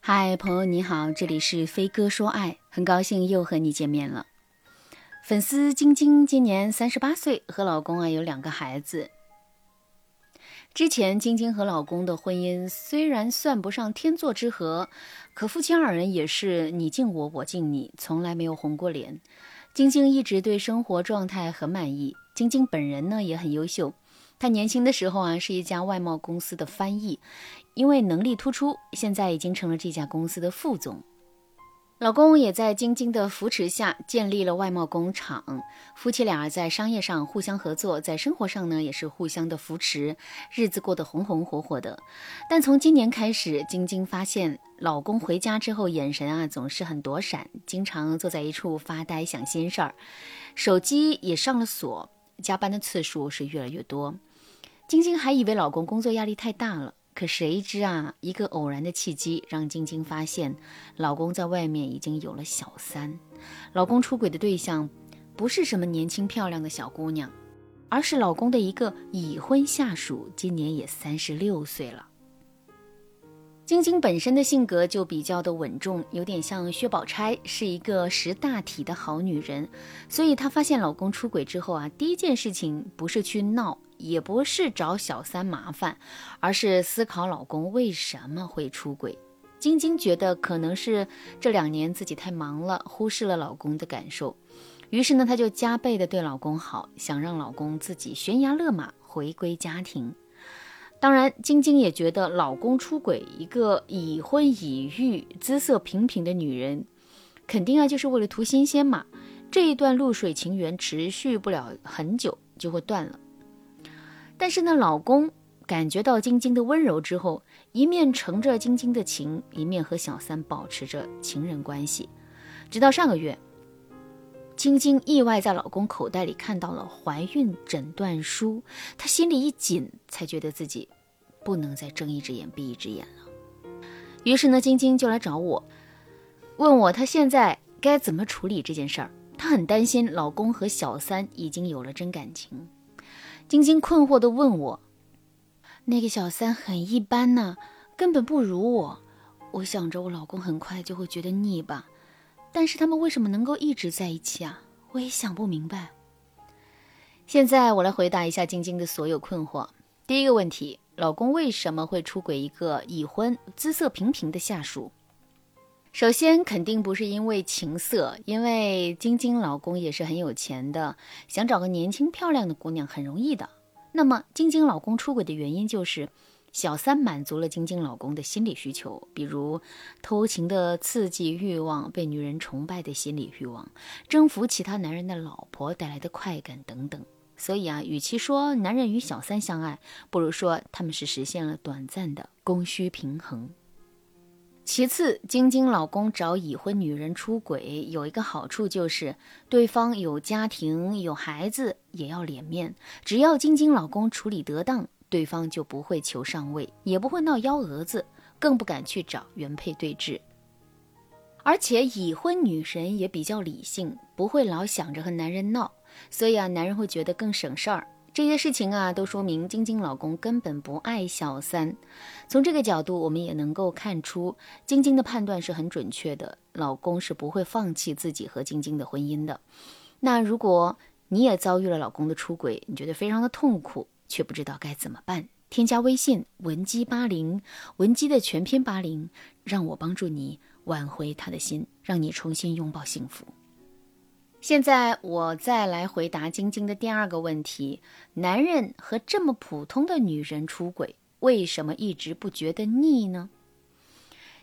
嗨，朋友你好，这里是飞哥说爱，很高兴又和你见面了。粉丝晶晶今年三十八岁，和老公啊有两个孩子。之前晶晶和老公的婚姻虽然算不上天作之合，可夫妻二人也是你敬我，我敬你，从来没有红过脸。晶晶一直对生活状态很满意，晶晶本人呢也很优秀。她年轻的时候啊是一家外贸公司的翻译，因为能力突出，现在已经成了这家公司的副总。老公也在晶晶的扶持下建立了外贸工厂，夫妻俩在商业上互相合作，在生活上呢也是互相的扶持，日子过得红红火火的。但从今年开始，晶晶发现老公回家之后眼神啊总是很躲闪，经常坐在一处发呆想心事儿，手机也上了锁，加班的次数是越来越多。晶晶还以为老公工作压力太大了。可谁知啊，一个偶然的契机让晶晶发现，老公在外面已经有了小三。老公出轨的对象不是什么年轻漂亮的小姑娘，而是老公的一个已婚下属，今年也三十六岁了。晶晶本身的性格就比较的稳重，有点像薛宝钗，是一个识大体的好女人。所以她发现老公出轨之后啊，第一件事情不是去闹。也不是找小三麻烦，而是思考老公为什么会出轨。晶晶觉得可能是这两年自己太忙了，忽视了老公的感受。于是呢，她就加倍的对老公好，想让老公自己悬崖勒马回归家庭。当然，晶晶也觉得老公出轨，一个已婚已育、姿色平平的女人，肯定啊就是为了图新鲜嘛。这一段露水情缘持续不了很久就会断了。但是呢，老公感觉到晶晶的温柔之后，一面承着晶晶的情，一面和小三保持着情人关系。直到上个月，晶晶意外在老公口袋里看到了怀孕诊断书，她心里一紧，才觉得自己不能再睁一只眼闭一只眼了。于是呢，晶晶就来找我，问我她现在该怎么处理这件事儿。她很担心老公和小三已经有了真感情。晶晶困惑地问我：“那个小三很一般呢，根本不如我。我想着我老公很快就会觉得腻吧，但是他们为什么能够一直在一起啊？我也想不明白。”现在我来回答一下晶晶的所有困惑。第一个问题：老公为什么会出轨一个已婚、姿色平平的下属？首先，肯定不是因为情色，因为晶晶老公也是很有钱的，想找个年轻漂亮的姑娘很容易的。那么，晶晶老公出轨的原因就是小三满足了晶晶老公的心理需求，比如偷情的刺激欲望、被女人崇拜的心理欲望、征服其他男人的老婆带来的快感等等。所以啊，与其说男人与小三相爱，不如说他们是实现了短暂的供需平衡。其次，晶晶老公找已婚女人出轨有一个好处，就是对方有家庭有孩子也要脸面。只要晶晶老公处理得当，对方就不会求上位，也不会闹幺蛾子，更不敢去找原配对峙。而且已婚女神也比较理性，不会老想着和男人闹，所以啊，男人会觉得更省事儿。这些事情啊，都说明晶晶老公根本不爱小三。从这个角度，我们也能够看出，晶晶的判断是很准确的。老公是不会放弃自己和晶晶的婚姻的。那如果你也遭遇了老公的出轨，你觉得非常的痛苦，却不知道该怎么办，添加微信文姬八零，文姬的全拼八零，让我帮助你挽回他的心，让你重新拥抱幸福。现在我再来回答晶晶的第二个问题：男人和这么普通的女人出轨，为什么一直不觉得腻呢？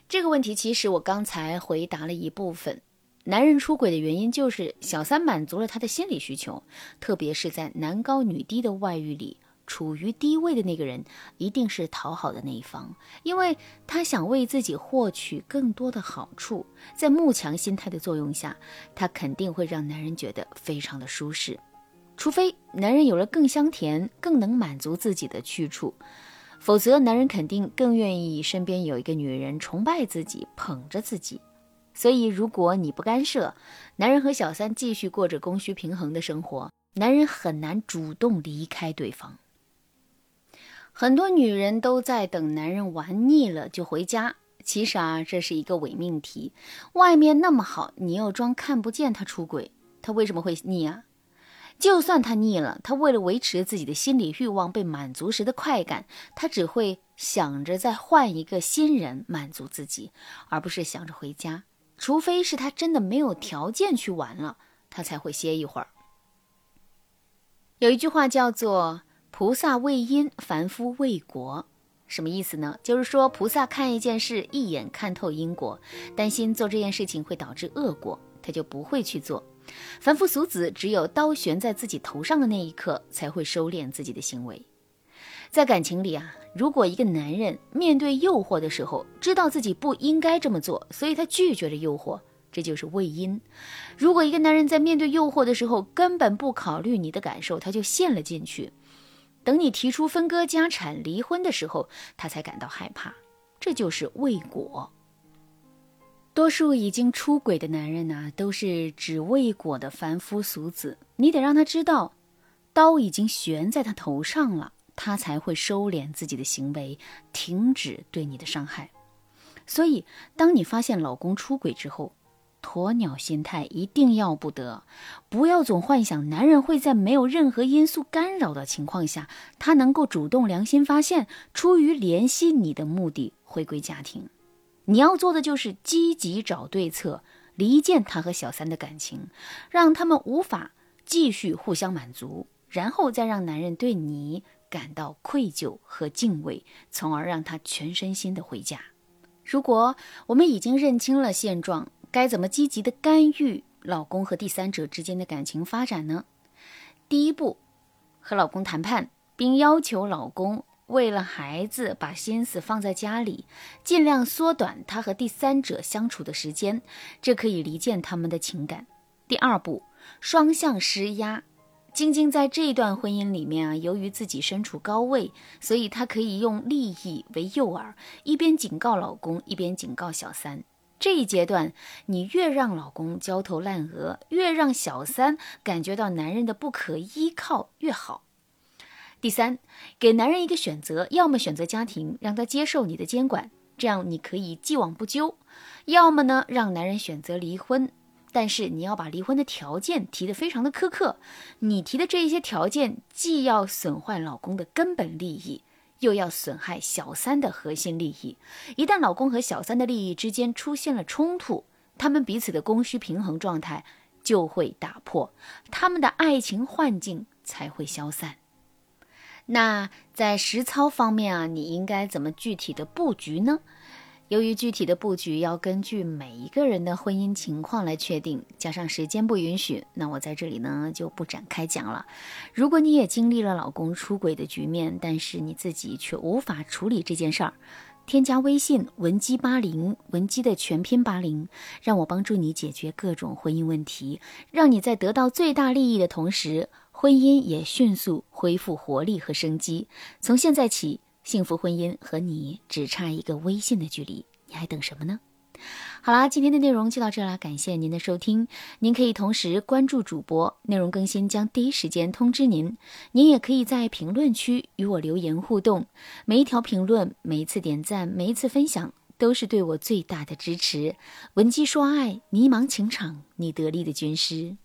这个问题其实我刚才回答了一部分。男人出轨的原因就是小三满足了他的心理需求，特别是在男高女低的外遇里。处于低位的那个人一定是讨好的那一方，因为他想为自己获取更多的好处。在慕强心态的作用下，他肯定会让男人觉得非常的舒适。除非男人有了更香甜、更能满足自己的去处，否则男人肯定更愿意身边有一个女人崇拜自己、捧着自己。所以，如果你不干涉，男人和小三继续过着供需平衡的生活，男人很难主动离开对方。很多女人都在等男人玩腻了就回家，其实啊，这是一个伪命题。外面那么好，你又装看不见他出轨，他为什么会腻啊？就算他腻了，他为了维持自己的心理欲望被满足时的快感，他只会想着再换一个新人满足自己，而不是想着回家。除非是他真的没有条件去玩了，他才会歇一会儿。有一句话叫做。菩萨为因，凡夫为果，什么意思呢？就是说，菩萨看一件事，一眼看透因果，担心做这件事情会导致恶果，他就不会去做。凡夫俗子，只有刀悬在自己头上的那一刻，才会收敛自己的行为。在感情里啊，如果一个男人面对诱惑的时候，知道自己不应该这么做，所以他拒绝了诱惑。这就是为因。如果一个男人在面对诱惑的时候，根本不考虑你的感受，他就陷了进去。等你提出分割家产、离婚的时候，他才感到害怕，这就是未果。多数已经出轨的男人呢，都是只未果的凡夫俗子。你得让他知道，刀已经悬在他头上了，他才会收敛自己的行为，停止对你的伤害。所以，当你发现老公出轨之后，鸵鸟心态一定要不得，不要总幻想男人会在没有任何因素干扰的情况下，他能够主动良心发现，出于怜惜你的目的回归家庭。你要做的就是积极找对策，离间他和小三的感情，让他们无法继续互相满足，然后再让男人对你感到愧疚和敬畏，从而让他全身心的回家。如果我们已经认清了现状，该怎么积极的干预老公和第三者之间的感情发展呢？第一步，和老公谈判，并要求老公为了孩子把心思放在家里，尽量缩短他和第三者相处的时间，这可以离间他们的情感。第二步，双向施压。晶晶在这段婚姻里面啊，由于自己身处高位，所以她可以用利益为诱饵，一边警告老公，一边警告小三。这一阶段，你越让老公焦头烂额，越让小三感觉到男人的不可依靠越好。第三，给男人一个选择，要么选择家庭，让他接受你的监管，这样你可以既往不咎；要么呢，让男人选择离婚，但是你要把离婚的条件提得非常的苛刻。你提的这一些条件，既要损坏老公的根本利益。又要损害小三的核心利益，一旦老公和小三的利益之间出现了冲突，他们彼此的供需平衡状态就会打破，他们的爱情幻境才会消散。那在实操方面啊，你应该怎么具体的布局呢？由于具体的布局要根据每一个人的婚姻情况来确定，加上时间不允许，那我在这里呢就不展开讲了。如果你也经历了老公出轨的局面，但是你自己却无法处理这件事儿，添加微信文姬八零，文姬的全拼八零，让我帮助你解决各种婚姻问题，让你在得到最大利益的同时，婚姻也迅速恢复活力和生机。从现在起。幸福婚姻和你只差一个微信的距离，你还等什么呢？好啦，今天的内容就到这啦，感谢您的收听。您可以同时关注主播，内容更新将第一时间通知您。您也可以在评论区与我留言互动，每一条评论、每一次点赞、每一次分享，都是对我最大的支持。文姬说爱，迷茫情场，你得力的军师。